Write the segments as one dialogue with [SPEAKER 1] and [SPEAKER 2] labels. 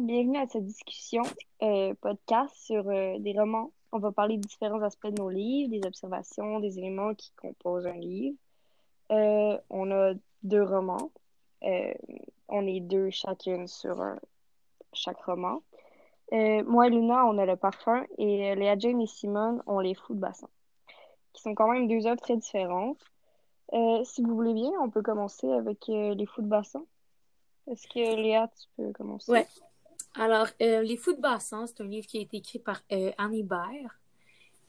[SPEAKER 1] Bienvenue à cette discussion euh, podcast sur euh, des romans. On va parler de différents aspects de nos livres, des observations, des éléments qui composent un livre. Euh, on a deux romans. on est deux chacune sur chaque roman. moi et Luna, on a le parfum et Léa Jane et Simone ont les fous de bassin, qui sont quand même deux œuvres très différentes. si vous voulez bien, on peut commencer avec les fous de bassin. Est-ce que Léa, tu peux commencer?
[SPEAKER 2] Ouais. Alors, euh, Les Fous de Bassin, c'est un livre qui a été écrit par euh, Annie Baer,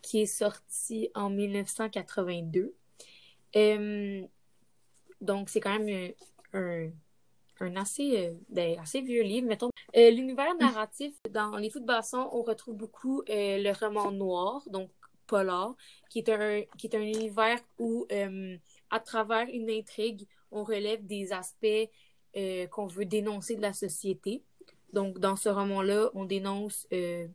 [SPEAKER 2] qui est sorti en 1982. Euh, donc, c'est quand même un, un assez, ben, assez vieux livre, mettons. L'univers narratif, dans Les Fous de Bassin, on retrouve beaucoup le roman noir, donc polar, qui est un, qui est un univers où, à travers une intrigue, on relève des aspects euh, qu'on veut dénoncer de la société. Donc, dans ce roman-là, on dénonce euh,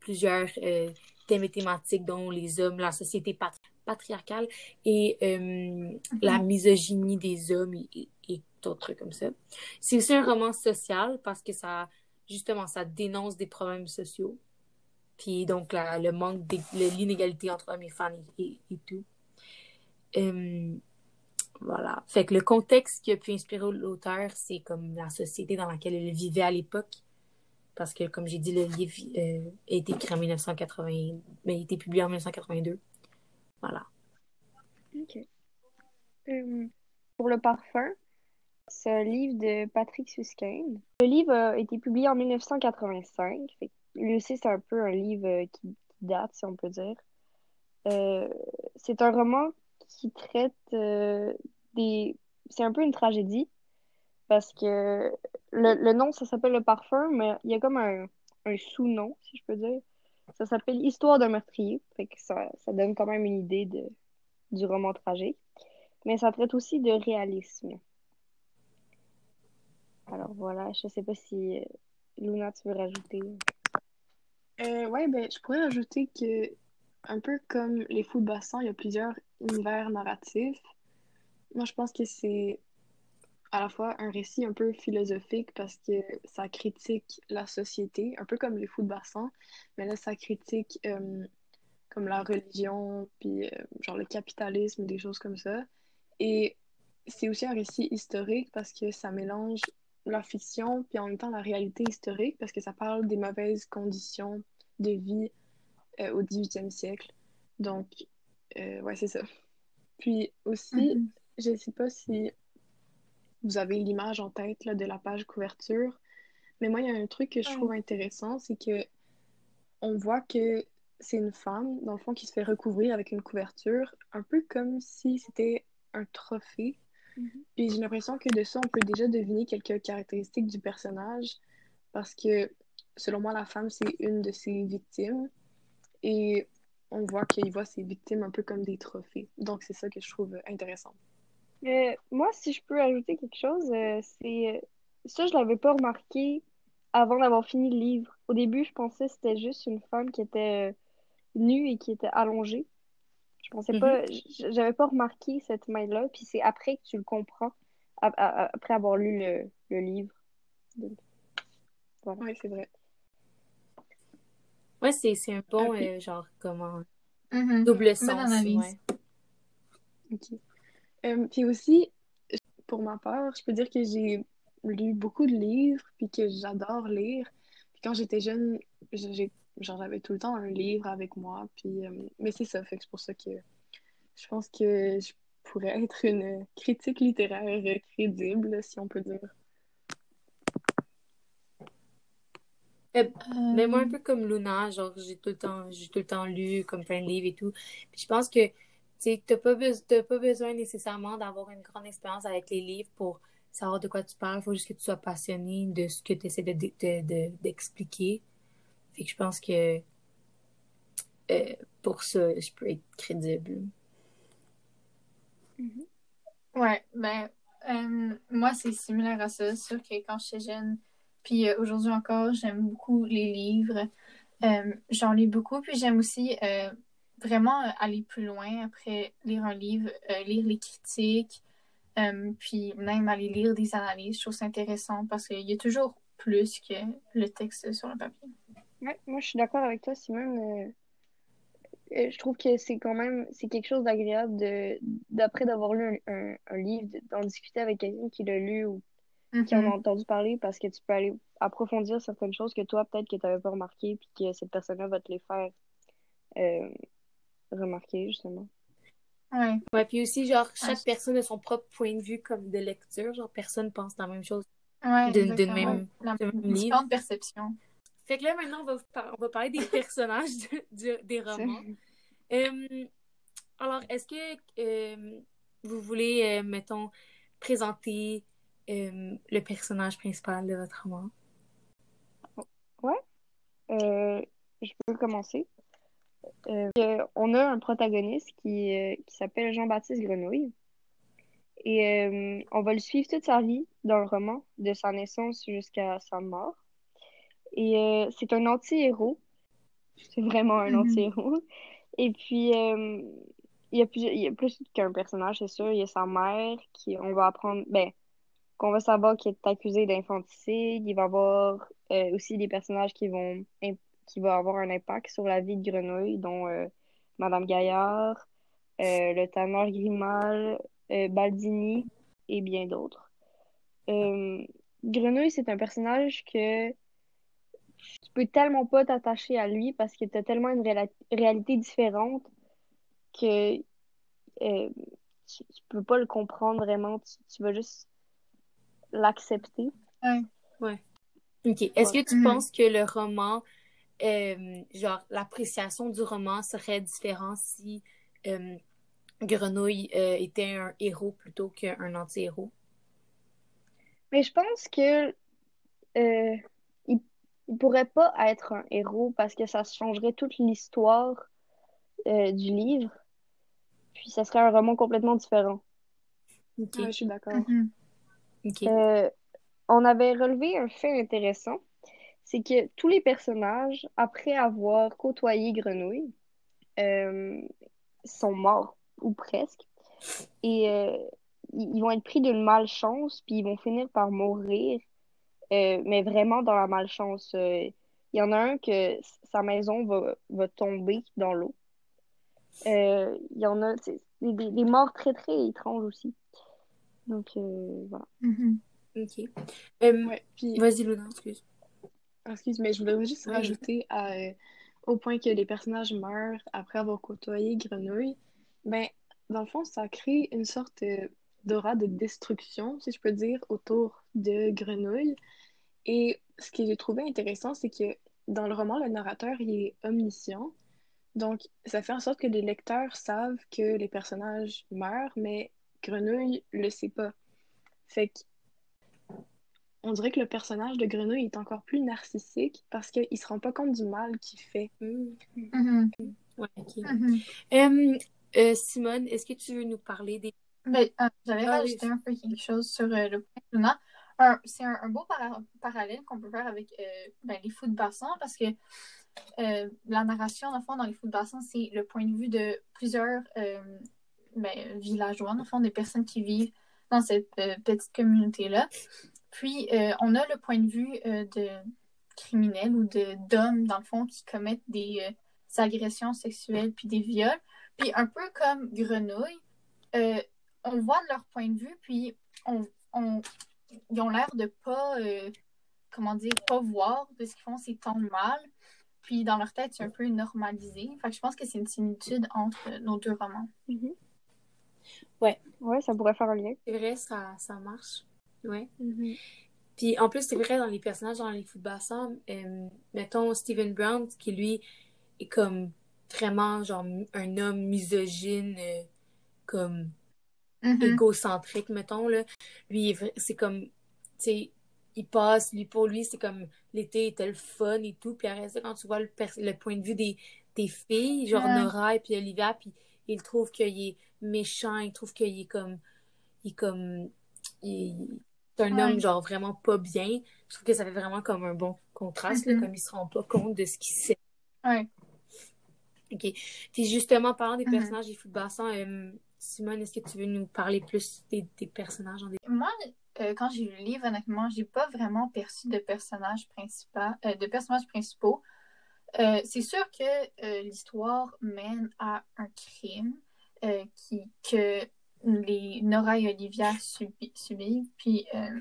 [SPEAKER 2] plusieurs euh, thèmes et thématiques, dont les hommes, la société patriarcale et mm-hmm. la misogynie des hommes et, d'autres trucs comme ça. C'est aussi un roman social parce que ça, justement, ça dénonce des problèmes sociaux. Puis donc, le manque de l'inégalité entre hommes et femmes et, tout. Voilà. Fait que le contexte qui a pu inspirer l'auteur, c'est comme la société dans laquelle elle vivait à l'époque. Parce que, comme j'ai dit, le livre euh, a été écrit en 1980, mais il a été publié en 1982. Voilà.
[SPEAKER 1] OK. Euh, pour le parfum, c'est un livre de Patrick Susskind. Le livre a été publié en 1985. Fait lui aussi, c'est un peu un livre euh, qui, date, si on peut dire. c'est un roman qui traite des. C'est un peu une tragédie parce que le, nom, ça s'appelle Le Parfum, mais il y a comme un, sous-nom, si je peux dire. Ça s'appelle Histoire d'un meurtrier. Fait que ça, ça donne quand même une idée de, du roman tragique. Mais ça traite aussi de réalisme. Alors voilà, je sais pas si euh, Luna, tu veux rajouter.
[SPEAKER 3] Euh, ouais, ben, je pourrais rajouter que, un peu comme Les Fous de Bassin, il y a plusieurs univers narratifs. Moi, je pense que c'est à la fois un récit un peu philosophique parce que ça critique la société, un peu comme les fous de bassin, mais là, ça critique euh, comme la religion, puis euh, genre le capitalisme, des choses comme ça. Et c'est aussi un récit historique parce que ça mélange la fiction, puis en même temps la réalité historique, parce que ça parle des mauvaises conditions de vie euh, au 18e siècle. Donc, ouais, c'est ça. Puis aussi, mm-hmm. Je ne sais pas si vous avez l'image en tête là, de la page couverture, mais moi, il y a un truc que je trouve intéressant, c'est que on voit que c'est une femme, dans le fond, qui se fait recouvrir avec une couverture, un peu comme si c'était un trophée. Mm-hmm. Puis j'ai l'impression que de ça, on peut déjà deviner quelques caractéristiques du personnage, parce que, selon moi, la femme, c'est une de ses victimes. Et on voit qu'il voit ses victimes un peu comme des trophées. Donc, c'est ça que je trouve intéressant.
[SPEAKER 1] Euh, moi, si je peux ajouter quelque chose, euh, c'est. Euh, ça, je l'avais pas remarqué avant d'avoir fini le livre. Au début, je pensais que c'était juste une femme qui était nue et qui était allongée. Je pensais pas. Mhm. J'avais pas remarqué cette main-là. Puis c'est après que tu le comprends, après avoir lu le, le livre.
[SPEAKER 3] Oui, c'est vrai.
[SPEAKER 2] Ouais, c'est un bon, genre, comment. Mhm. Double sens. Ouais.
[SPEAKER 3] Ok. Euh, puis aussi, pour ma part, je peux dire que j'ai lu beaucoup de livres, puis que j'adore lire. Puis quand j'étais jeune, j'avais tout le temps un livre avec moi. Puis, euh, mais c'est ça, fait que c'est pour ça que je pense que je pourrais être une critique littéraire crédible, si on peut dire.
[SPEAKER 2] Euh, mais moi, un peu comme Luna, genre, j'ai tout le temps, j'ai tout le temps lu comme plein de livres et tout. Puis je pense que tu n'as pas, pas besoin nécessairement d'avoir une grande expérience avec les livres pour savoir de quoi tu parles. Il faut juste que tu sois passionné de ce que tu essaies d'expliquer. De, fait que je pense que euh, pour ça, je peux être crédible.
[SPEAKER 4] Mm-hmm. Ouais, ben, euh, moi, c'est similaire à ça. C'est sûr que quand j'étais jeune, puis euh, aujourd'hui encore, j'aime beaucoup les livres. J'en lis beaucoup, puis j'aime aussi vraiment euh, aller plus loin après lire un livre, euh, lire les critiques, euh, puis même aller lire des analyses. Je trouve ça intéressant parce qu'il y a toujours plus que le texte sur le papier.
[SPEAKER 1] Ouais, moi, je suis d'accord avec toi, Simone. Euh, euh, je trouve que c'est quand même c'est quelque chose d'agréable d'après d'avoir lu un, un, livre, d'en discuter avec quelqu'un qui l'a lu ou qui en a
[SPEAKER 4] Mhm.
[SPEAKER 1] entendu parler parce que tu peux aller approfondir certaines choses que toi, peut-être que tu n'avais pas remarqué, puis que cette personne-là va te les faire euh, remarquer, justement.
[SPEAKER 4] Ouais.
[SPEAKER 2] Ouais, puis aussi, genre, chaque
[SPEAKER 4] Ouais.
[SPEAKER 2] personne a son propre point de vue comme de lecture. Genre, personne pense la même chose.
[SPEAKER 4] Ouais, exactement.
[SPEAKER 2] même-
[SPEAKER 4] La
[SPEAKER 2] même livre.
[SPEAKER 4] différente perception.
[SPEAKER 2] Fait que là, maintenant, on va, on va parler des personnages de- du- des romans. Euh, alors, est-ce que euh, vous voulez, euh, mettons, présenter euh, le personnage principal de votre roman?
[SPEAKER 1] Euh, je peux commencer. Euh, on a un protagoniste qui, qui s'appelle Jean-Baptiste Grenouille. Et on va le suivre toute sa vie dans le roman, de sa naissance jusqu'à sa mort. Et c'est un anti-héros. C'est vraiment un anti-héros. Et puis, il y a plus, il y a plus qu'un personnage, c'est sûr. Il y a sa mère qui, on va apprendre, ben, qu'on va savoir qu'il est accusé d'infanticide. Il va y avoir euh, aussi des personnages qui vont, qui vont avoir un impact sur la vie de Grenouille, dont euh, Madame Gaillard, euh, le tanneur Grimal, Baldini et bien d'autres. Grenouille, c'est un personnage que tu peux tellement pas t'attacher à lui parce que tu as tellement une réalité différente que tu, peux pas le comprendre vraiment. Tu vas juste l'accepter.
[SPEAKER 2] OK. Est-ce que tu
[SPEAKER 4] Mhm.
[SPEAKER 2] penses que le roman, euh, genre, l'appréciation du roman serait différente si euh, Grenouille euh, était un héros plutôt qu'un anti-héros?
[SPEAKER 1] Mais je pense que euh, il, il pourrait pas être un héros parce que ça changerait toute l'histoire euh, du livre. Puis ça serait un roman complètement différent.
[SPEAKER 2] OK.
[SPEAKER 3] Ouais, je suis d'accord.
[SPEAKER 4] Mhm.
[SPEAKER 1] Euh, on avait relevé un fait intéressant, c'est que tous les personnages, après avoir côtoyé Grenouille, euh, sont morts, ou presque. Et euh, ils vont être pris d'une malchance, puis ils vont finir par mourir, mais vraiment dans la malchance. Il y en a un que sa maison va, tomber dans l'eau. Il y en a des- des morts très, très étranges aussi. Donc, euh, voilà.
[SPEAKER 4] Mhm.
[SPEAKER 2] OK. Euh,
[SPEAKER 3] Ouais, puis,
[SPEAKER 2] Vas-y, Luna, excuse.
[SPEAKER 3] excuse, mais je voudrais juste
[SPEAKER 2] Ouais.
[SPEAKER 3] rajouter à, euh, au point que les personnages meurent après avoir côtoyé Grenouille. Ben, dans le fond, ça crée une sorte euh, d'aura de destruction, si je peux dire, autour de Grenouille. Et ce que j'ai trouvé intéressant, c'est que dans le roman, le narrateur, il est omniscient. Donc, ça fait en sorte que les lecteurs savent que les personnages meurent, mais Grenouille le sait pas. Fait que on dirait que le personnage de Grenouille est encore plus narcissique parce qu'il se rend pas compte du mal qu'il fait.
[SPEAKER 2] Hmm.
[SPEAKER 4] Mhm. Mhm.
[SPEAKER 2] Euh, euh, Simone, est-ce que tu veux nous parler des...
[SPEAKER 4] Ben, euh, j'allais
[SPEAKER 2] Ah,
[SPEAKER 4] rajouter
[SPEAKER 2] oui.
[SPEAKER 4] un peu quelque chose sur euh, le point de Luna. Un- C'est un, un beau para- parallèle qu'on peut faire avec euh, ben, les fous de bassin parce que euh, la narration, dans le fond, dans les fous de bassin, c'est le point de vue de plusieurs euh, ben, villageois, fond, des personnes qui vivent dans cette euh, petite communauté-là. Puis, euh, on a le point de vue euh, de criminels ou de d'hommes, dans le fond, qui commettent des agressions sexuelles puis des viols. Puis, un peu comme Grenouille, on voit de leur point de vue, puis ils ont l'air de pas, comment dire, pas voir de ce qu'ils font, c'est tant mal. Puis dans leur tête, c'est un peu normalisé. Fait je pense que c'est une similitude entre nos deux romans.
[SPEAKER 1] Ouais, ça pourrait faire un lien.
[SPEAKER 2] C'est vrai, ça, ça marche. Ouais. Puis en plus, c'est vrai, dans les personnages dans les football ensemble, euh, mettons Stephen Brown, qui lui est comme vraiment genre un homme misogyne, euh, comme
[SPEAKER 4] Mhm.
[SPEAKER 2] égocentrique, mettons, là. Lui, c'est comme, tu sais, il passe, lui, pour lui, c'est comme l'été était le fun et tout. Puis après ça, quand tu vois le, pers- le point de vue des, des filles, genre
[SPEAKER 4] Ouais.
[SPEAKER 2] Nora et puis Olivia, puis il trouve qu'il est méchant, il trouve qu'il est comme, il est comme, il- c'est un
[SPEAKER 4] Ouais.
[SPEAKER 2] homme, genre, vraiment pas bien. Je trouve que ça fait vraiment comme un bon contraste, là,
[SPEAKER 4] Mhm.
[SPEAKER 2] comme il se rend pas compte de ce qu'il sait.
[SPEAKER 4] Ouais.
[SPEAKER 2] OK. Puis justement, parlant des
[SPEAKER 4] Mhm.
[SPEAKER 2] personnages des footballeurs, euh, Simone, est-ce que tu veux nous parler plus des, des personnages en des...
[SPEAKER 4] Moi, euh, quand j'ai lu le livre, honnêtement, j'ai pas vraiment perçu de personnages principaux. euh, de personnages principaux. C'est sûr que l'histoire mène à un crime euh, qui, que les Nora et Olivia subi- subissent. Puis euh,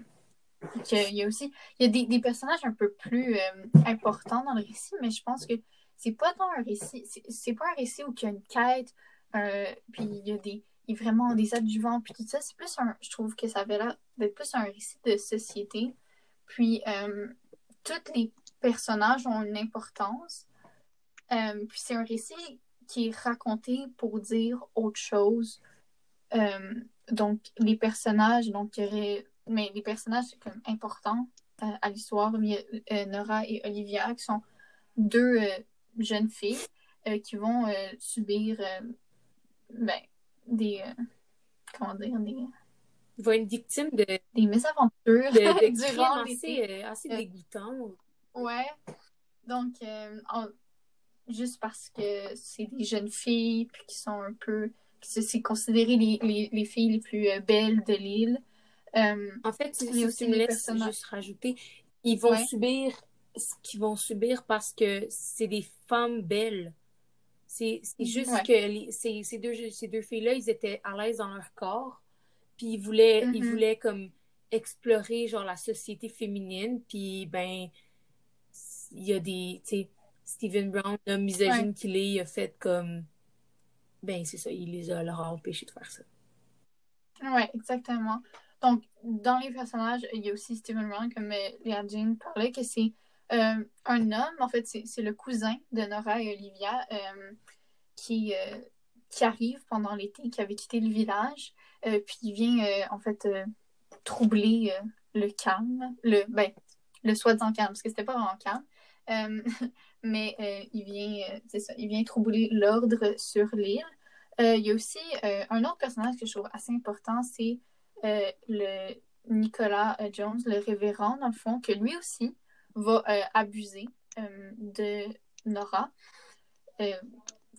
[SPEAKER 4] qu'il y a aussi y a des, des personnages un peu plus euh, importants dans le récit, mais je pense que c'est pas tant un récit. C'est pas un récit où il y a une quête, euh, puis il y a des vraiment des adjuvants, puis tout ça. C'est plus un. Je trouve que ça avait l'air d'être plus un récit de société. Puis tous les personnages ont une importance. Puis c'est un récit qui est raconté pour dire autre chose. Euh, donc, les personnages, donc, il y aurait. Mais les personnages, c'est comme important euh, à l'histoire. Il y a euh, Nora et Olivia, qui sont deux jeunes filles qui vont subir ben, des. comment dire Des,
[SPEAKER 2] va être victime de, de,
[SPEAKER 4] des mésaventures
[SPEAKER 2] de crimes
[SPEAKER 4] durant
[SPEAKER 2] assez, assez dégoûtants.
[SPEAKER 4] Ouais. Donc, euh, en- juste parce que c'est des jeunes filles, puis qui sont un peu. qui se- C'est considéré les, les, les filles les plus euh, belles de l'île. Euh,
[SPEAKER 2] En fait, si, si
[SPEAKER 4] aussi
[SPEAKER 2] tu me laisses juste rajouter, ils vont
[SPEAKER 4] Ouais.
[SPEAKER 2] subir ce qu'ils vont subir parce que c'est des femmes belles. C'est c'est juste
[SPEAKER 4] Ouais.
[SPEAKER 2] que les- ces, ces deux, ces deux filles-là, ils étaient à l'aise dans leur corps, puis ils voulaient, ils
[SPEAKER 4] Mhm.
[SPEAKER 2] voulaient comme explorer genre la société féminine, puis ben il y a des, tu sais, Stephen Brown, l'homme misogyne qu'il est, il a fait comme ben c'est ça, il les a leur a empêché de faire ça.
[SPEAKER 4] Ouais, exactement. Donc, dans les personnages, il y a aussi Stephen Brown, comme euh, Léa Jean parlait, que c'est euh, un homme, en fait, c'est le cousin de Nora et Olivia euh, qui, qui arrive pendant l'été, qui avait quitté le village, puis il vient, en fait, troubler le calme, le, ben, le soi-disant calme, parce que c'était pas vraiment calme. Euh, mais euh, il vient, euh, il vient troubler l'ordre sur l'île. Il y a aussi un autre personnage que je trouve assez important, c'est le Nicolas Jones, le révérend, dans le fond, que lui aussi va abuser de Nora.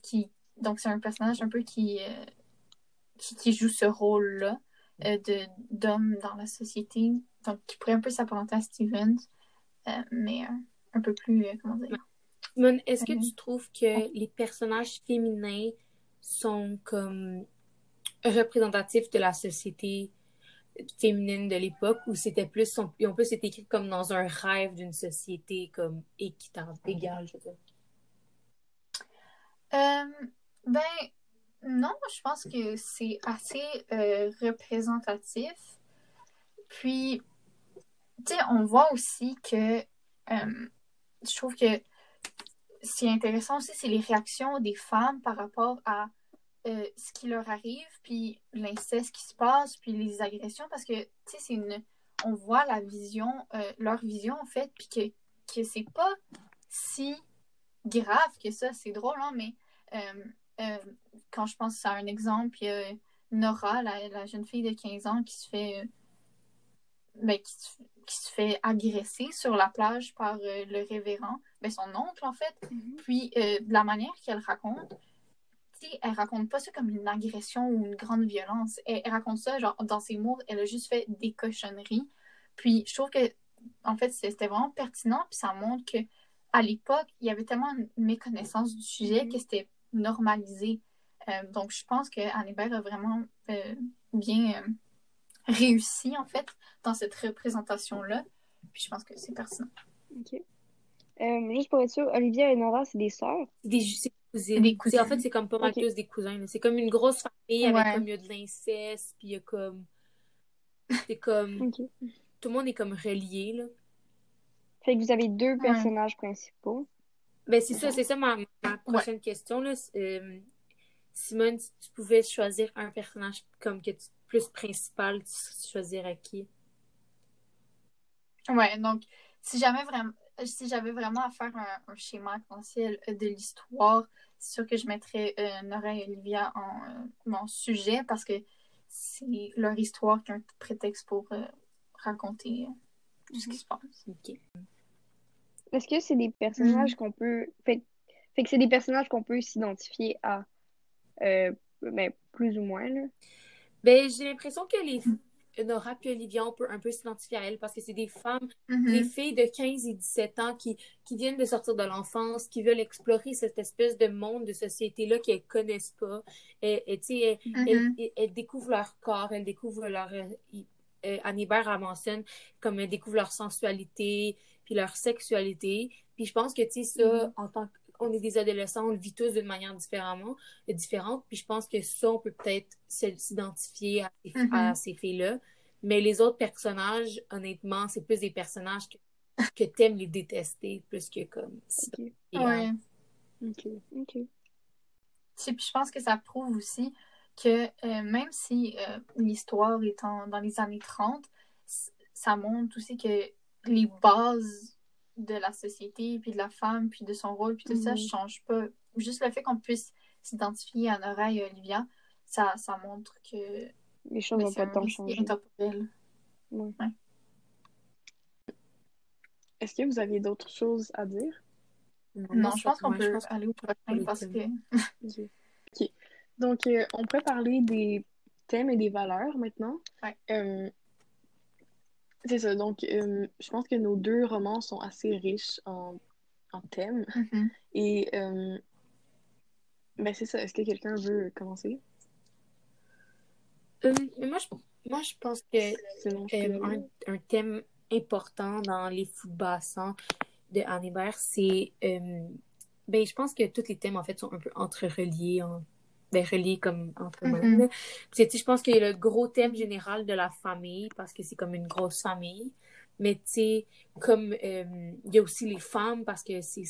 [SPEAKER 4] Qui, donc, c'est un personnage un peu qui, qui, joue ce rôle-là d'homme dans la société, donc qui pourrait un peu s'apparenter à Stevens, mais un peu plus, euh, comment dire,
[SPEAKER 2] est-ce que tu trouves que les personnages féminins sont comme représentatifs de la société féminine de l'époque ou c'était plus ils ont plus été écrits comme dans un rêve d'une société comme équitante, égale, je veux dire.
[SPEAKER 4] Euh, ben, non, je pense que c'est assez euh, représentatif. Puis, tu sais, on voit aussi que euh, je trouve que ce qui est intéressant aussi, c'est les réactions des femmes par rapport à euh, ce qui leur arrive, puis l'inceste qui se passe, puis les agressions, parce que, tu sais, c'est une... On voit la vision, euh, leur vision, en fait, puis que, que c'est pas si grave que ça. C'est drôle, hein, mais euh, euh, quand je pense à un exemple, il y a Nora, la, la jeune fille de 15 ans qui se fait ben, qui se fait agresser sur la plage par euh, le révérend, ben, son oncle en fait.
[SPEAKER 1] Mhm.
[SPEAKER 4] Puis euh, de la manière qu'elle raconte, elle raconte pas ça comme une agression ou une grande violence. Elle, elle raconte ça genre dans ses mots, elle a juste fait des cochonneries. Puis je trouve que en fait c'était vraiment pertinent, puis ça montre que à l'époque il y avait tellement une méconnaissance du sujet
[SPEAKER 1] Mhm.
[SPEAKER 4] que c'était normalisé. Euh, donc je pense que Hébert a vraiment bien réussi en fait dans cette représentation-là. Puis je pense que c'est pertinent.
[SPEAKER 1] Ok. Euh, juste pour être sûr, Olivia et Nora, c'est des sœurs?
[SPEAKER 2] C'est des, c'est des cousines.
[SPEAKER 4] Des
[SPEAKER 2] C'est-
[SPEAKER 4] cousines.
[SPEAKER 2] En fait, c'est comme pas mal tous des cousins. C'est comme une grosse famille avec
[SPEAKER 4] Ouais.
[SPEAKER 2] comme il y a de l'inceste, puis il y a comme c'est comme tout le monde est comme relié là.
[SPEAKER 1] Fait que vous avez deux personnages principaux.
[SPEAKER 2] Ben, c'est ça, c'est ça ma, ma prochaine question. Là. Euh, Simone, si tu pouvais choisir un personnage comme que tu- plus principal, tu choisirais qui?
[SPEAKER 4] Ouais, donc si jamais vraiment si j'avais vraiment à faire un, un schéma essentiel de l'histoire, c'est sûr que je mettrais euh, Nora et Olivia en euh, mon sujet parce que c'est leur histoire qui est un prétexte pour euh, raconter euh, tout ce qui se passe.
[SPEAKER 2] Ok.
[SPEAKER 1] Est-ce que c'est des personnages qu'on peut. Fait, fait que c'est des personnages qu'on peut s'identifier à. euh, ben, plus ou moins, là?
[SPEAKER 2] Ben, j'ai l'impression que les Nora puis Olivia, on peut un peu s'identifier à elles parce que c'est des femmes,
[SPEAKER 4] Mhm.
[SPEAKER 2] des filles de 15 et 17 ans qui, qui viennent de sortir de l'enfance, qui veulent explorer cette espèce de monde, de société-là qu'elles connaissent pas. Et, et tu sais, elles,
[SPEAKER 4] Mhm.
[SPEAKER 2] elles- elles- elles découvrent leur corps, elles découvrent leur... euh, euh, elle mentionne comme elles découvrent leur sensualité, puis leur sexualité. Puis je pense que, tu sais, ça,
[SPEAKER 3] Mhm.
[SPEAKER 2] en tant qu'on est des adolescents, on le vit tous d'une manière différemment, euh, différente. Puis je pense que ça, on peut peut-être s'identifier à, ces-
[SPEAKER 4] Mhm.
[SPEAKER 2] à ces filles-là. Mais les autres personnages, honnêtement, c'est plus des personnages que, que t'aimes les détester, plus que comme...
[SPEAKER 3] Ok.
[SPEAKER 2] Et,
[SPEAKER 4] Ouais.
[SPEAKER 2] euh,
[SPEAKER 3] Ok.
[SPEAKER 1] Ok.
[SPEAKER 4] Tu sais, puis je pense que ça prouve aussi que euh, même si euh, l'histoire est en- dans les années 30, c- ça montre aussi que les bases de la société, puis de la femme, puis de son rôle, puis tout ça,
[SPEAKER 3] Mhm.
[SPEAKER 4] ne change pas. Juste le fait qu'on puisse s'identifier à Nora et Olivia, ça, ça montre que
[SPEAKER 1] Les choses n'ont
[SPEAKER 4] c'est
[SPEAKER 1] pas tant
[SPEAKER 4] récit
[SPEAKER 1] changé.
[SPEAKER 4] intemporel.
[SPEAKER 3] Est-ce que vous aviez d'autres choses à dire?
[SPEAKER 4] Non, je pense qu'on
[SPEAKER 2] moi, je
[SPEAKER 4] peut
[SPEAKER 2] pense
[SPEAKER 4] aller au prochain parce que...
[SPEAKER 3] Donc, euh, on pourrait parler des thèmes et des valeurs maintenant.
[SPEAKER 4] Ouais.
[SPEAKER 3] Euh, c'est ça. Donc, euh, je pense que nos deux romans sont assez riches en, en thèmes.
[SPEAKER 4] Mhm.
[SPEAKER 3] Et, euh, ben, c'est ça. Est-ce que quelqu'un veut commencer?
[SPEAKER 2] Euh, mais moi, je, moi, je pense que
[SPEAKER 3] Sinon, je
[SPEAKER 2] Euh, un, un thème important dans les fous bassants de Anne Hébert, c'est. euh, ben, je pense que tous les thèmes, en fait, sont un peu entrereliés, en, ben, reliés comme entre. Puis, tu sais, je pense qu'il y a le gros thème général de la famille, parce que c'est comme une grosse famille. Mais, tu sais, comme euh, il y a aussi les femmes, parce que c'est,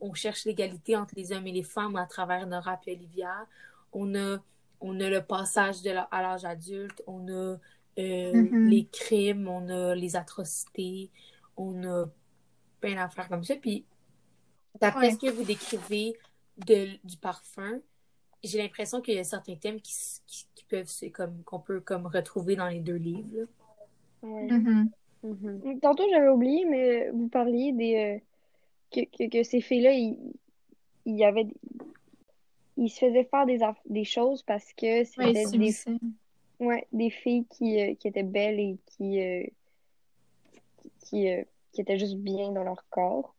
[SPEAKER 2] on cherche l'égalité entre les hommes et les femmes à travers Nora et Olivia. On a, on a le passage de la- à l'âge adulte, on a euh,
[SPEAKER 4] Mhm.
[SPEAKER 2] les crimes, on a les atrocités, on a plein d'affaires comme ça. Puis, d'après
[SPEAKER 4] Ouais.
[SPEAKER 2] ce que vous décrivez de, du parfum, j'ai l'impression qu'il y a certains thèmes qui, qui, qui peuvent, c'est comme, qu'on peut comme retrouver dans les deux livres.
[SPEAKER 1] Ouais.
[SPEAKER 4] Mhm.
[SPEAKER 3] Mhm.
[SPEAKER 1] Tantôt, j'avais oublié, mais vous parliez des euh, que, que, que ces filles-là, ils, ils avaient des- ils se faisaient faire des, des choses parce que
[SPEAKER 4] Ouais,
[SPEAKER 1] c'était des, ouais, des filles qui, euh, qui étaient belles et qui, euh, qui, euh, qui étaient juste bien dans leur corps.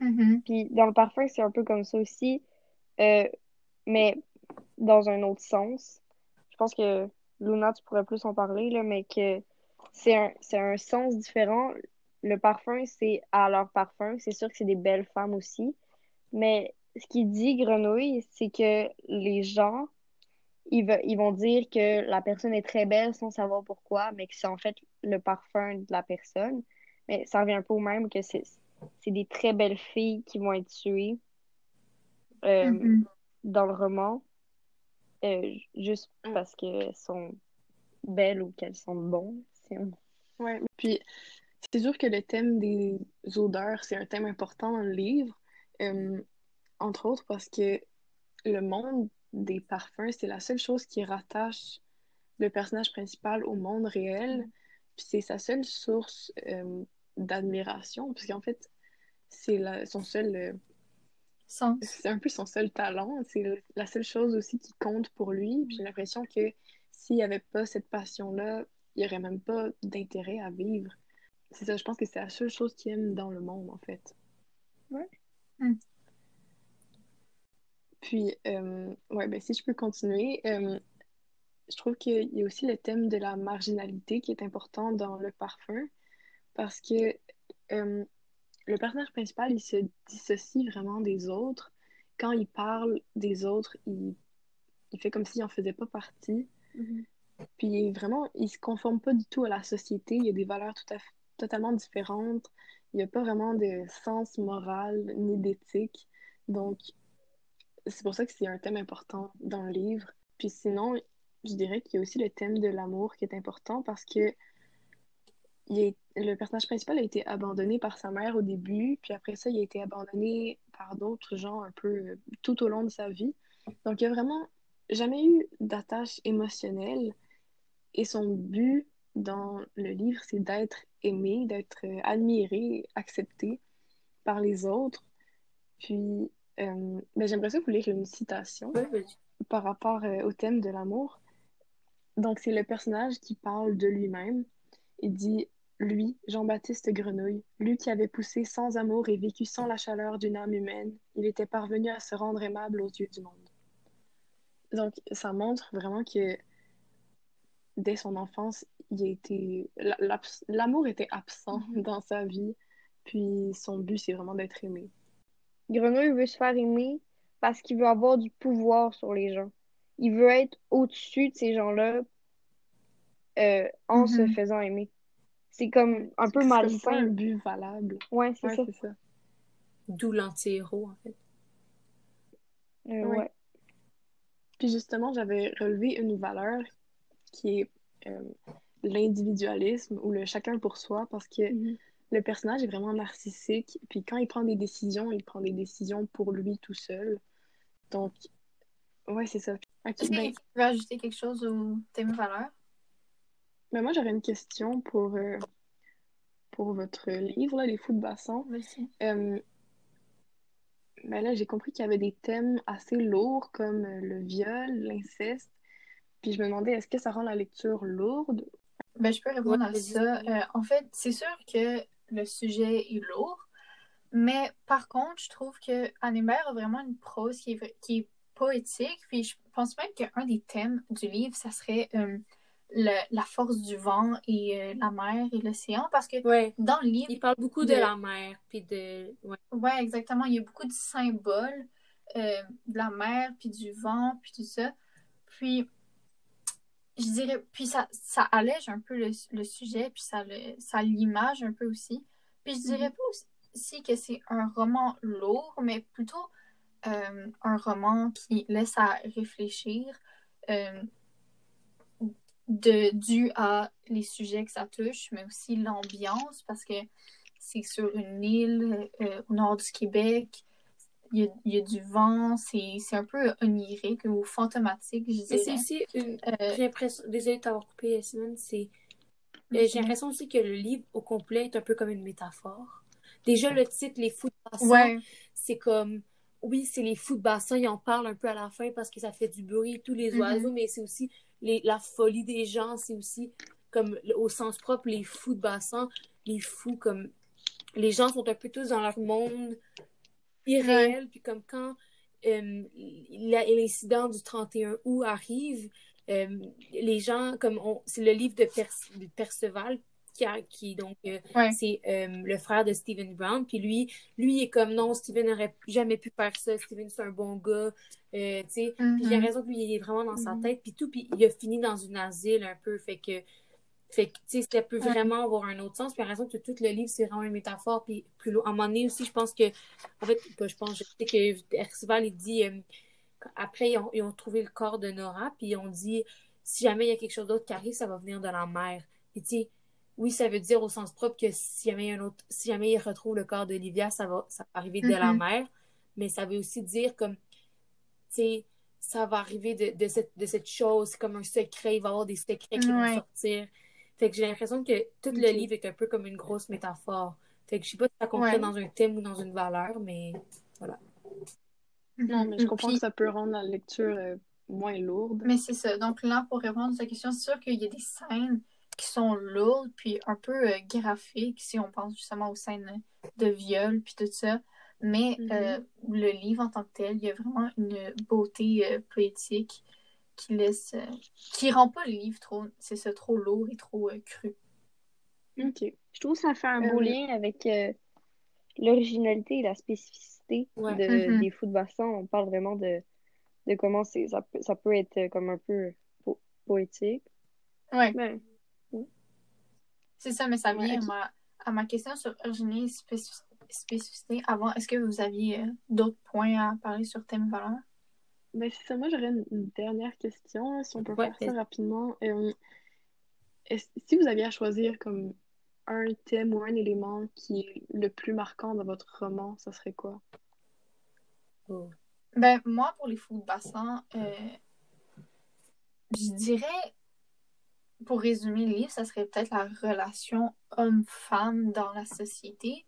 [SPEAKER 4] Mhm.
[SPEAKER 1] Puis dans le parfum, c'est un peu comme ça aussi, euh, mais dans un autre sens. Je pense que Luna, tu pourrais plus en parler, là, mais que c'est un, un sens différent. Le parfum, c'est à leur parfum. C'est sûr que c'est des belles femmes aussi. Mais ce qu'il dit, Grenouille, c'est que les gens, ils, ve- ils vont dire que la personne est très belle sans savoir pourquoi, mais que c'est en fait le parfum de la personne. Mais ça revient un peu au même que c'est des très belles filles qui vont être tuées euh,
[SPEAKER 4] Mhm.
[SPEAKER 1] dans le roman, euh, juste
[SPEAKER 3] Mm.
[SPEAKER 1] parce qu'elles sont belles ou qu'elles sont bonnes.
[SPEAKER 3] Ouais. Puis, c'est sûr que le thème des odeurs, c'est un thème important dans le livre. Euh, entre autres parce que le monde des parfums, c'est la seule chose qui rattache le personnage principal au monde réel. Puis c'est sa seule source euh, d'admiration, parce qu'en fait, c'est son seul, euh,
[SPEAKER 4] Sens.
[SPEAKER 3] c'est un peu son seul talent. C'est la seule chose aussi qui compte pour lui. J'ai l'impression que s'il n'y avait pas cette passion-là, il n'y aurait même pas d'intérêt à vivre. C'est ça, je pense que c'est la seule chose qu'il aime dans le monde, en fait.
[SPEAKER 1] Ouais.
[SPEAKER 4] Hmm.
[SPEAKER 3] Puis, euh, ouais, ben, si je peux continuer, euh, je trouve qu'il y a aussi le thème de la marginalité qui est important dans le parfum parce que euh, le personnage principal, il se dissocie vraiment des autres. Quand il parle des autres, il, il fait comme s'il n'en faisait pas partie. Puis il est vraiment, il se conforme pas du tout à la société. Il y a des valeurs tout à fait, totalement différentes. Il n'y a pas vraiment de sens moral ni d'éthique. Donc, c'est pour ça que c'est un thème important dans le livre. Puis sinon, je dirais qu'il y a aussi le thème de l'amour qui est important parce que il est- le personnage principal a été abandonné par sa mère au début, puis après ça, il a été abandonné par d'autres gens un peu euh, tout au long de sa vie. Donc, il n'y a vraiment jamais eu d'attache émotionnelle. Et son but dans le livre, c'est d'être aimé, d'être euh, admiré, accepté par les autres. Puis, euh, ben, j'aimerais ça vous lire une citation par rapport euh, au thème de l'amour. Donc, c'est le personnage qui parle de lui-même. Il dit Lui, Jean-Baptiste Grenouille, lui qui avait poussé sans amour et vécu sans la chaleur d'une âme humaine, il était parvenu à se rendre aimable aux yeux du monde. Donc, ça montre vraiment que dès son enfance, il été... l'amour était absent dans sa vie, puis son but, c'est vraiment d'être aimé.
[SPEAKER 1] Grenouille veut se faire aimer parce qu'il veut avoir du pouvoir sur les gens. Il veut être au-dessus de ces gens-là euh, en se
[SPEAKER 4] Mhm.
[SPEAKER 1] faisant aimer. C'est comme un peu
[SPEAKER 3] pas un
[SPEAKER 1] malsain.
[SPEAKER 3] but valable.
[SPEAKER 1] Ouais, c'est
[SPEAKER 3] Ouais,
[SPEAKER 1] ça.
[SPEAKER 2] D'où l'anti-héros, en fait.
[SPEAKER 1] Euh,
[SPEAKER 3] Ouais.
[SPEAKER 1] ouais.
[SPEAKER 3] Puis justement, j'avais relevé une valeur qui est euh, l'individualisme ou le chacun pour soi parce que
[SPEAKER 1] Mhm.
[SPEAKER 3] le personnage est vraiment narcissique. Puis quand il prend des décisions, il prend des décisions pour lui tout seul. Donc, ouais, c'est ça. Ben,
[SPEAKER 4] tu veux ajouter quelque chose au thème valeur?
[SPEAKER 3] Ben moi, j'aurais une question pour, euh, pour votre livre, là, Les fous de bassin. Euh, ben là, j'ai compris qu'il y avait des thèmes assez lourds comme euh, le viol, l'inceste. Puis je me demandais, est-ce que ça rend la lecture lourde?
[SPEAKER 4] Ben, je peux répondre à ça. Euh, en fait, c'est sûr que le sujet est lourd, mais par contre, je trouve que Anne Hébert a vraiment une prose qui est, qui est poétique. Puis je pense même qu'un des thèmes du livre, ça serait euh, le- la force du vent et euh, la mer et l'océan. Parce que
[SPEAKER 2] Ouais.
[SPEAKER 4] dans le livre,
[SPEAKER 2] Il parle beaucoup de
[SPEAKER 4] De-
[SPEAKER 2] la mer, puis de... Ouais.
[SPEAKER 4] Ouais, exactement. Il y a beaucoup de symboles euh, de la mer, puis du vent, puis tout ça. Puis, je dirais, puis ça, ça allège un peu le, le sujet, puis ça, le, ça l'image un peu aussi. Puis je dirais pas aussi que c'est un roman lourd, mais plutôt euh, un roman qui laisse à réfléchir de, dû à les sujets que ça touche, mais aussi l'ambiance, parce que c'est sur une île euh, au nord du Québec. Il y a, il y a du vent, c'est c'est un peu onirique ou fantomatique, je
[SPEAKER 2] Mais c'est
[SPEAKER 4] dirais.
[SPEAKER 2] aussi une...
[SPEAKER 4] Euh,
[SPEAKER 2] J'ai l'impression... Désolée de t'avoir coupé, Simone, c'est... Euh, j'ai l'impression aussi que le livre au complet est un peu comme une métaphore. Déjà, le titre, Les fous de bassin,
[SPEAKER 4] ouais,
[SPEAKER 2] c'est comme... Oui, c'est les fous de bassin, ils en parlent un peu à la fin parce que ça fait du bruit, tous les
[SPEAKER 4] Mhm.
[SPEAKER 2] oiseaux, mais c'est aussi les, la folie des gens, c'est aussi comme au sens propre, les fous de bassin, les fous comme... Les gens sont un peu tous dans leur monde irréel, puis comme quand euh, l'incident du 31 août arrive, euh, les gens, comme on, c'est le livre de, Perce- de Perceval qui, a, qui donc euh,
[SPEAKER 4] Ouais.
[SPEAKER 2] c'est le frère de Stephen Brown, puis lui, lui est comme non, Stephen n'aurait jamais pu faire ça, Stephen c'est un bon gars, euh, tu sais, puis j'ai
[SPEAKER 4] Mhm.
[SPEAKER 2] l'impression que lui il est vraiment dans sa tête, puis tout, puis il a fini dans une asile un peu, fait que fait que, tu sais, ça peut vraiment avoir un autre sens. Puis, j'ai l'impression que tout le livre, c'est vraiment une métaphore. Puis, plus loin. À un moment donné aussi, je pense que, en fait, je pense, je sais que Percival, il dit, euh, après, ils ont, ils ont trouvé le corps de Nora, puis ils ont dit, si jamais il y a quelque chose d'autre qui arrive, ça va venir de la mer. Puis, tu sais, oui, ça veut dire au sens propre que si jamais, il un autre, si jamais ils retrouvent le corps d'Olivia, ça va, ça va arriver de la
[SPEAKER 4] Mhm.
[SPEAKER 2] mer. Mais ça veut aussi dire comme, sais, ça va arriver de, de, cette, de cette chose, comme un secret, il va y avoir des secrets qui vont sortir. Fait que j'ai l'impression que tout le livre est un peu comme une grosse métaphore. Fait que je sais pas si ça comprend
[SPEAKER 4] Ouais.
[SPEAKER 2] dans un thème ou dans une valeur, mais
[SPEAKER 3] Non, mais je comprends
[SPEAKER 4] Puis-
[SPEAKER 3] que ça peut rendre la lecture euh, moins lourde.
[SPEAKER 4] Mais c'est ça. Donc là, pour répondre à ta question, c'est sûr qu'il y a des scènes qui sont lourdes, puis un peu euh, graphiques, si on pense justement aux scènes de viol, puis tout ça. Mais
[SPEAKER 3] Mhm.
[SPEAKER 4] euh, le livre en tant que tel, il y a vraiment une beauté euh, poétique qui laisse... euh, qui rend pas le livre trop, c'est ça, trop lourd et trop cru.
[SPEAKER 3] Ok.
[SPEAKER 1] Je trouve que ça fait un beau lien avec l'originalité et la spécificité
[SPEAKER 2] Ouais.
[SPEAKER 1] de,
[SPEAKER 4] Mhm.
[SPEAKER 1] des fous de bassin. On parle vraiment de, de comment c'est, ça, peut, ça peut être comme un peu po- poétique.
[SPEAKER 4] Ouais,
[SPEAKER 1] Ben,
[SPEAKER 4] c'est ça, mais ça
[SPEAKER 3] Ouais,
[SPEAKER 4] vient à, ma, à ma question sur originalité et spécif- spécificité. Avant, est-ce que vous aviez euh, d'autres points à parler sur thème valeur?
[SPEAKER 3] Ben, c'est ça. Moi, j'aurais une, une dernière question, là, si on peut
[SPEAKER 2] Ouais,
[SPEAKER 3] faire ça rapidement. Euh, si vous aviez à choisir comme un thème ou un élément qui est le plus marquant dans votre roman, ça serait quoi?
[SPEAKER 4] Ben, moi, pour les fous de bassin, euh, je dirais, pour résumer le livre, ça serait peut-être la relation homme-femme dans la société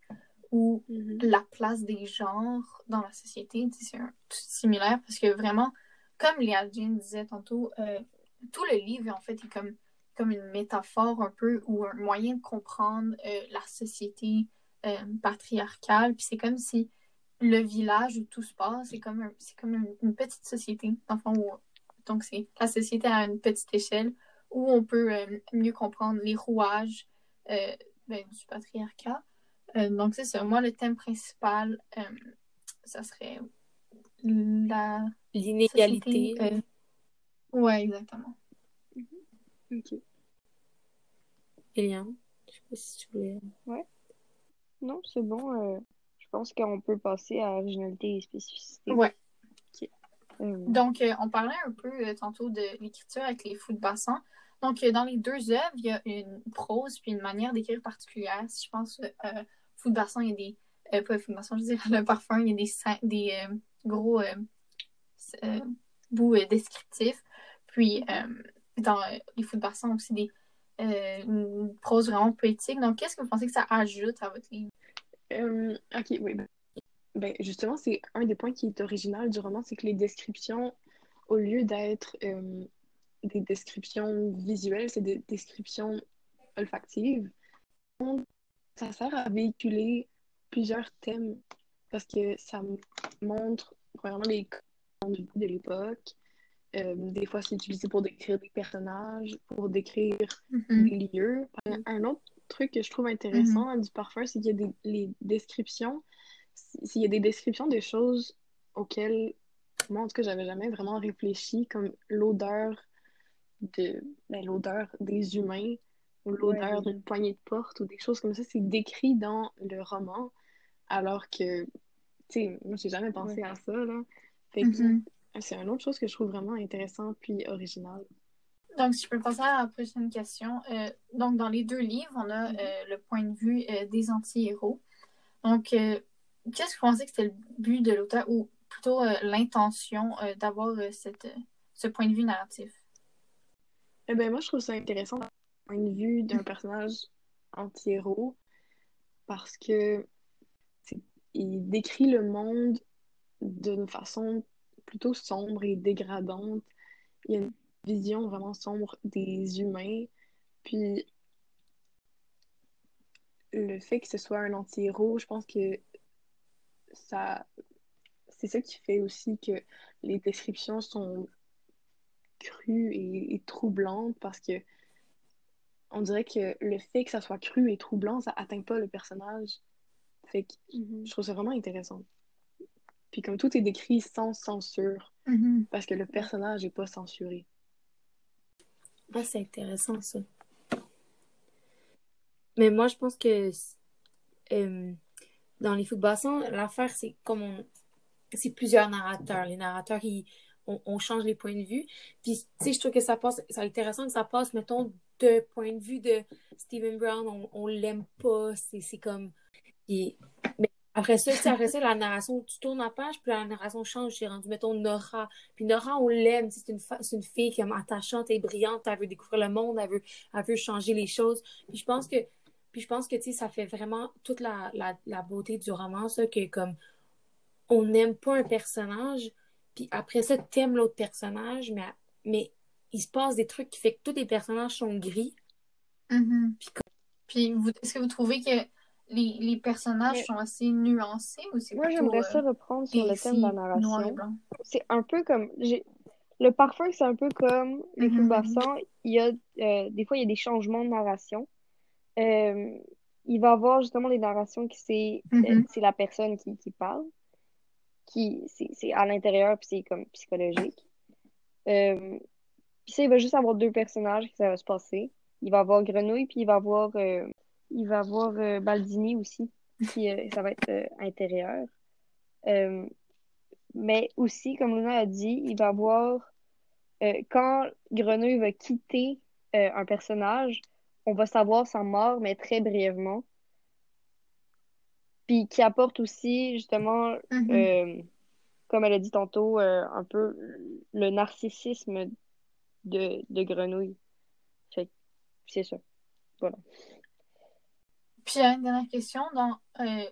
[SPEAKER 4] ou la place des genres dans la société. C'est similaire parce que vraiment, comme Léa Jean disait tantôt, euh, tout le livre, en fait, est comme, comme une métaphore un peu ou un moyen de comprendre euh, la société euh, patriarcale. Puis c'est comme si le village où tout se passe, c'est comme, c'est comme une, petite société, enfin, où, donc c'est la société à une petite échelle où on peut mieux comprendre les rouages ben, du patriarcat. Donc c'est ça. Moi, le thème principal, ça serait la
[SPEAKER 2] l'inégalité.
[SPEAKER 4] Euh... Ouais, exactement.
[SPEAKER 3] Mm-hmm. Ok.
[SPEAKER 2] Eliane, je sais pas si tu voulais.
[SPEAKER 1] Ouais. Non, c'est bon. Euh, je pense qu'on peut passer à originalité et spécificité.
[SPEAKER 4] Ouais.
[SPEAKER 1] Euh,
[SPEAKER 4] Donc, euh, on parlait un peu euh, tantôt de l'écriture avec les fous de bassin. Donc, euh, dans les deux œuvres, il y a une prose puis une manière d'écrire particulière. Si je pense il y a des. Euh, je veux dire, le parfum, il y a des, des euh, gros euh, bouts descriptifs. Puis, dans les fous de bassin, aussi des. une prose vraiment poétique. Donc, qu'est-ce que vous pensez que ça ajoute à votre livre?
[SPEAKER 3] Ok, oui. Ben, ben, justement, c'est un des points qui est original du roman, c'est que les descriptions, au lieu d'être des descriptions visuelles, c'est des descriptions olfactives. Ça sert à véhiculer plusieurs thèmes parce que ça montre vraiment les codes de l'époque. Euh, des fois, c'est utilisé pour décrire des personnages, pour décrire des lieux. Un, un autre truc que je trouve intéressant hein, du parfum, c'est qu'il y a des les descriptions, s'il y a des descriptions de choses auxquelles moi, en tout cas, j'avais jamais vraiment réfléchi, comme l'odeur de ben, l'odeur des humains ou l'odeur
[SPEAKER 1] Ouais.
[SPEAKER 3] d'une poignée de porte ou des choses comme ça, c'est décrit dans le roman, alors que, tu sais, moi, j'ai jamais pensé
[SPEAKER 1] Ouais.
[SPEAKER 3] à ça, là. Fait que
[SPEAKER 4] Mhm.
[SPEAKER 3] c'est une autre chose que je trouve vraiment intéressant puis original.
[SPEAKER 4] Donc, si je peux passer à la prochaine question. Euh, donc, dans les deux livres, on a
[SPEAKER 3] Mhm.
[SPEAKER 4] euh, le point de vue euh, des anti-héros. Donc, euh, qu'est-ce que vous pensez que c'était le but de l'auteur ou plutôt euh, l'intention euh, d'avoir euh, cette, euh, ce point de vue narratif?
[SPEAKER 3] Eh ben, moi, je trouve ça intéressant point de vue d'un personnage anti-héros parce que il décrit le monde d'une façon plutôt sombre et dégradante. Il y a une vision vraiment sombre des humains. Puis le fait que ce soit un anti-héros, je pense que ça c'est ça qui fait aussi que les descriptions sont crues et troublantes parce que on dirait que le fait que ça soit cru et troublant, ça atteint pas le personnage. Fait que
[SPEAKER 1] Mhm.
[SPEAKER 3] je trouve ça vraiment intéressant. Puis comme tout est décrit sans censure, parce que le personnage est pas censuré.
[SPEAKER 2] Ah, c'est intéressant, ça. Mais moi, je pense que euh, dans les footbassins, l'affaire, c'est comme on... c'est plusieurs narrateurs. Les narrateurs, ils... on, on change les points de vue. Puis, tu sais, je trouve que ça passe, c'est intéressant que ça passe, mettons, de point de vue de Stephen Brown, on, l'aime pas, c'est comme... il- Mais après ça, après ça, la narration, tu tournes la page, puis la narration change, c'est rendu, mettons, Nora. Puis Nora, on l'aime, c'est une, une fille comme attachante et brillante, elle veut découvrir le monde, elle veut, elle veut changer les choses. Puis je pense que, puis je pense que, ça fait vraiment toute la, la, la beauté du roman, ça, que comme, on n'aime pas un personnage, puis après ça, t'aimes l'autre personnage, mais, mais il se passe des trucs qui fait que tous les personnages sont gris.
[SPEAKER 4] Puis, vous- est-ce que vous trouvez que les, les personnages
[SPEAKER 1] Mais-
[SPEAKER 4] sont assez nuancés ou c'est
[SPEAKER 1] Moi, j'aimerais
[SPEAKER 4] euh,
[SPEAKER 1] ça reprendre sur le thème de la narration. C'est un peu comme. j'ai Le parfum, c'est un peu comme les
[SPEAKER 4] Mhm.
[SPEAKER 1] fous bassins. Il y a, euh, des fois, il y a des changements de narration. Euh, il va y avoir justement des narrations qui c'est euh,
[SPEAKER 4] Mhm.
[SPEAKER 1] c'est la personne qui, qui parle, qui c'est c'est à l'intérieur, puis c'est comme psychologique. Euh, puis ça, il va juste avoir deux personnages que ça va se passer. Il va avoir Grenouille, puis il va avoir, euh, il va avoir euh, Baldini aussi, qui euh, ça va être intérieur. Mais aussi, comme Luna a dit, il va avoir quand Grenouille va quitter un personnage, on va savoir sa mort, mais très brièvement. Puis qui apporte aussi, justement,
[SPEAKER 4] Mhm.
[SPEAKER 1] euh, comme elle a dit tantôt, euh, un peu le narcissisme de, de Grenouille. Fait que c'est ça. Voilà.
[SPEAKER 4] Puis, euh, une dernière question. Dans euh,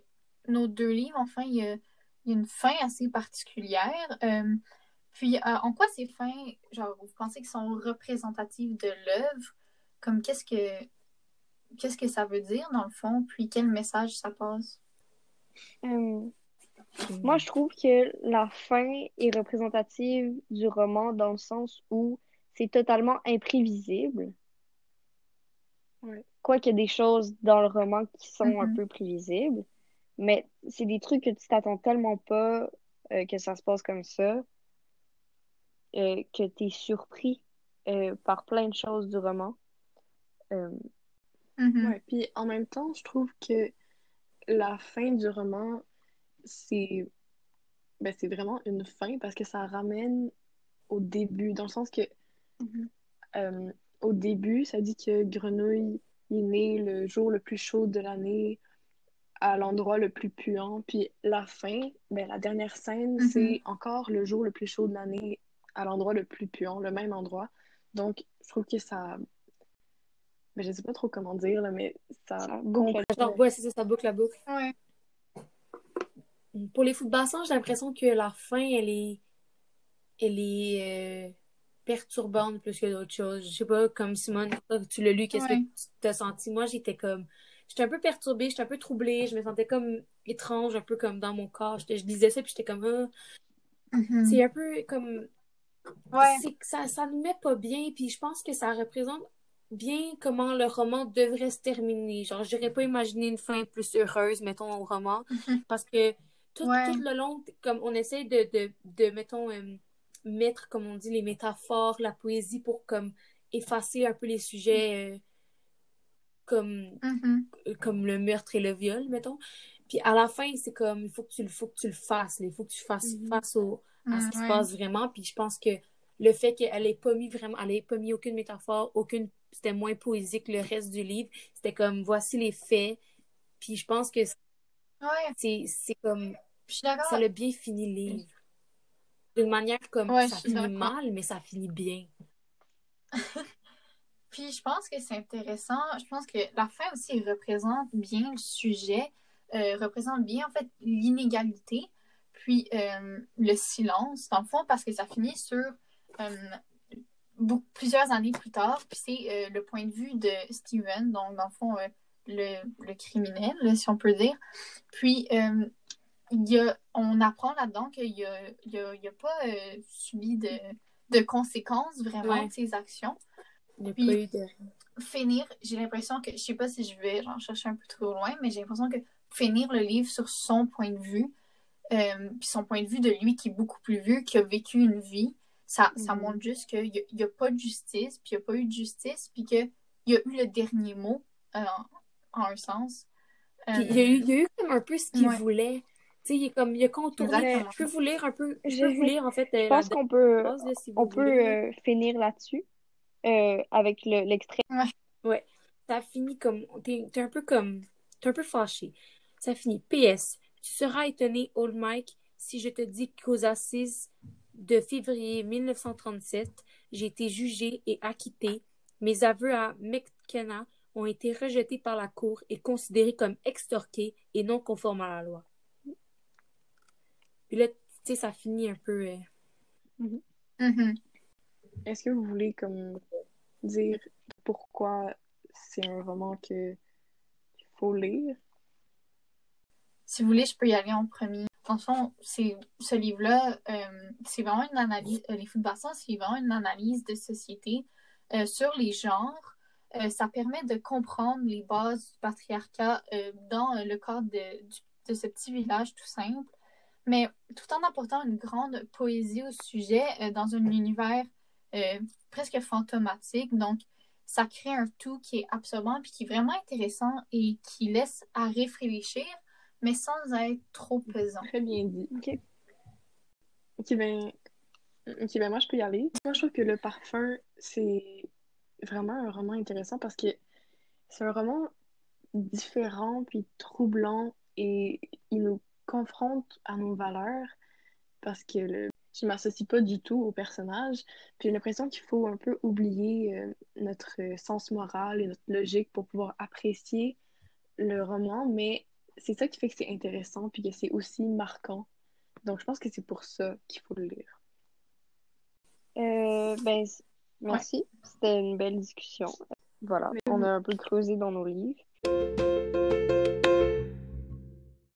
[SPEAKER 4] nos deux livres, enfin, il y a, il y a une fin assez particulière. Euh, Puis, euh, en quoi ces fins, genre, vous pensez qu'ils sont représentatifs de l'œuvre? Comme, qu'est-ce que, qu'est-ce que ça veut dire, dans le fond? Puis, quel message ça passe?
[SPEAKER 1] Moi, je trouve que la fin est représentative du roman dans le sens où c'est totalement imprévisible.
[SPEAKER 3] Ouais.
[SPEAKER 1] Quoique y a des choses dans le roman qui sont un
[SPEAKER 4] Mhm.
[SPEAKER 1] peu prévisibles, mais c'est des trucs que tu t'attends tellement pas euh, que ça se passe comme ça, euh, que tu es surpris euh, par plein de choses du roman.
[SPEAKER 3] Ouais, puis en même temps, je trouve que la fin du roman, c'est ben, c'est vraiment une fin parce que ça ramène au début, dans le sens que
[SPEAKER 4] Mhm.
[SPEAKER 3] euh, au début, ça dit que Grenouille est né le jour le plus chaud de l'année à l'endroit le plus puant, puis la fin, ben, la dernière scène,
[SPEAKER 4] Mhm.
[SPEAKER 3] c'est encore le jour le plus chaud de l'année à l'endroit le plus puant, le même endroit. Donc, je trouve que ça... Ben, je sais pas trop comment dire, là, mais ça...
[SPEAKER 2] Genre, ouais, c'est ça, ça boucle la boucle.
[SPEAKER 4] Ouais.
[SPEAKER 2] Pour les footbassants, j'ai l'impression que la fin, elle est, elle est euh, perturbante plus que d'autres choses. Je sais pas, comme Simone, tu l'as lu, qu'est-ce
[SPEAKER 4] Ouais.
[SPEAKER 2] que tu t'as senti? Moi, j'étais comme, j'étais un peu perturbée, j'étais un peu troublée, je me sentais comme étrange, un peu comme dans mon corps. Je lisais ça, puis j'étais comme, ah.
[SPEAKER 4] Mhm.
[SPEAKER 2] c'est un peu comme,
[SPEAKER 4] Ouais.
[SPEAKER 2] ça, ça nous met pas bien, puis je pense que ça représente bien comment le roman devrait se terminer. Genre, j'aurais pas imaginé une fin plus heureuse, mettons, au roman,
[SPEAKER 4] Mhm.
[SPEAKER 2] parce que tout,
[SPEAKER 4] Ouais.
[SPEAKER 2] tout le long, comme on essaie de, de, de mettons, euh, mettre, comme on dit, les métaphores, la poésie pour comme effacer un peu les sujets euh, comme,
[SPEAKER 4] Mhm.
[SPEAKER 2] comme le meurtre et le viol, mettons. Puis à la fin, c'est comme, il faut que tu, le- faut que tu le fasses, il faut que tu fasses
[SPEAKER 1] Mhm.
[SPEAKER 2] face au, à ce qui
[SPEAKER 4] Ouais.
[SPEAKER 2] se passe vraiment. Puis je pense que le fait qu'elle ait pas mis vraiment, elle ait pas mis aucune métaphore, aucune, c'était moins poésique que le reste du livre. C'était comme, voici les faits. Puis je pense que
[SPEAKER 4] Ouais.
[SPEAKER 2] c'est, c'est comme,
[SPEAKER 4] Je suis d'accord.
[SPEAKER 2] ça l'a bien fini le livre. D'une manière comme,
[SPEAKER 4] Ouais,
[SPEAKER 2] ça finit mal, mais ça finit bien.
[SPEAKER 4] Puis je pense que c'est intéressant. Je pense que la fin aussi représente bien le sujet, euh, représente bien en fait l'inégalité, puis euh, le silence, dans le fond, parce que ça finit sur euh, plusieurs années plus tard, puis c'est le point de vue de Steven, donc dans le fond, le, le criminel, si on peut dire. Puis il a, on apprend là-dedans qu'il n'y a, il y a, il a pas euh, subi de, de conséquences vraiment
[SPEAKER 2] Ouais.
[SPEAKER 4] de ses actions
[SPEAKER 2] Il a
[SPEAKER 4] Puis-
[SPEAKER 2] pas eu de.
[SPEAKER 4] finir, j'ai l'impression que, je sais pas si je vais genre, chercher un peu trop loin, mais j'ai l'impression que finir le livre sur son point de vue, euh, puis son point de vue de lui qui est beaucoup plus vieux, qui a vécu une vie, ça, ça
[SPEAKER 1] Mhm.
[SPEAKER 4] montre juste qu'il n'y a, pas de justice, puis il n'y a pas eu de justice, puis qu'il y a eu le dernier mot, euh, en un sens.
[SPEAKER 2] Il y a eu, il y a eu comme un peu ce qu'il
[SPEAKER 4] Ouais.
[SPEAKER 2] voulait. Tu sais, il est comme, il a contourné.
[SPEAKER 4] Exactement.
[SPEAKER 2] Je peux vous lire un peu. Je peux vous lire, en fait, euh,
[SPEAKER 1] Je pense
[SPEAKER 2] la
[SPEAKER 1] qu'on peut,
[SPEAKER 2] phrase, là, si vous
[SPEAKER 1] on peut euh, finir là-dessus euh, avec le- l'extrait.
[SPEAKER 2] Ouais. Ça finit comme. T'es t'es un peu comme. T'es un peu fâché. Ça finit. PS. Tu seras étonné, Old Mike, si je te dis qu'aux assises de février 1937, j'ai été jugé et acquitté. Mes aveux à McKenna ont été rejetés par la cour et considérés comme extorqués et non conformes à la loi. Puis là, tu sais, ça finit un peu. euh,
[SPEAKER 4] mhm.
[SPEAKER 3] Est-ce que vous voulez comme dire pourquoi c'est un roman que qu'il faut lire?
[SPEAKER 4] Si vous voulez, je peux y aller en premier. Le fond, c'est, ce livre-là, euh, c'est vraiment une analyse, euh, les footballeurs, c'est vraiment une analyse de société euh, sur les genres. Euh, ça permet de comprendre les bases du patriarcat euh, dans euh, le cadre de, du- de ce petit village tout simple, mais tout en apportant une grande poésie au sujet euh, dans un univers euh, presque fantomatique. Donc, ça crée un tout qui est absorbant puis qui est vraiment intéressant et qui laisse à réfléchir, mais sans être trop pesant.
[SPEAKER 3] Très bien dit.
[SPEAKER 1] Ok.
[SPEAKER 3] Ok, ben, ok, ben moi, je peux y aller. Moi, je trouve que Le Parfum, c'est vraiment un roman intéressant parce que c'est un roman différent puis troublant et il nous confronte à nos valeurs parce que le... je m'associe pas du tout au personnage. Puis j'ai l'impression qu'il faut un peu oublier euh, notre euh, sens moral et notre logique pour pouvoir apprécier le roman, mais c'est ça qui fait que c'est intéressant puis que c'est aussi marquant. Donc je pense que c'est pour ça qu'il faut le lire.
[SPEAKER 1] Euh, ben, merci. C'était une belle discussion. Voilà,
[SPEAKER 3] Mais
[SPEAKER 1] on a un peu creusé dans nos livres.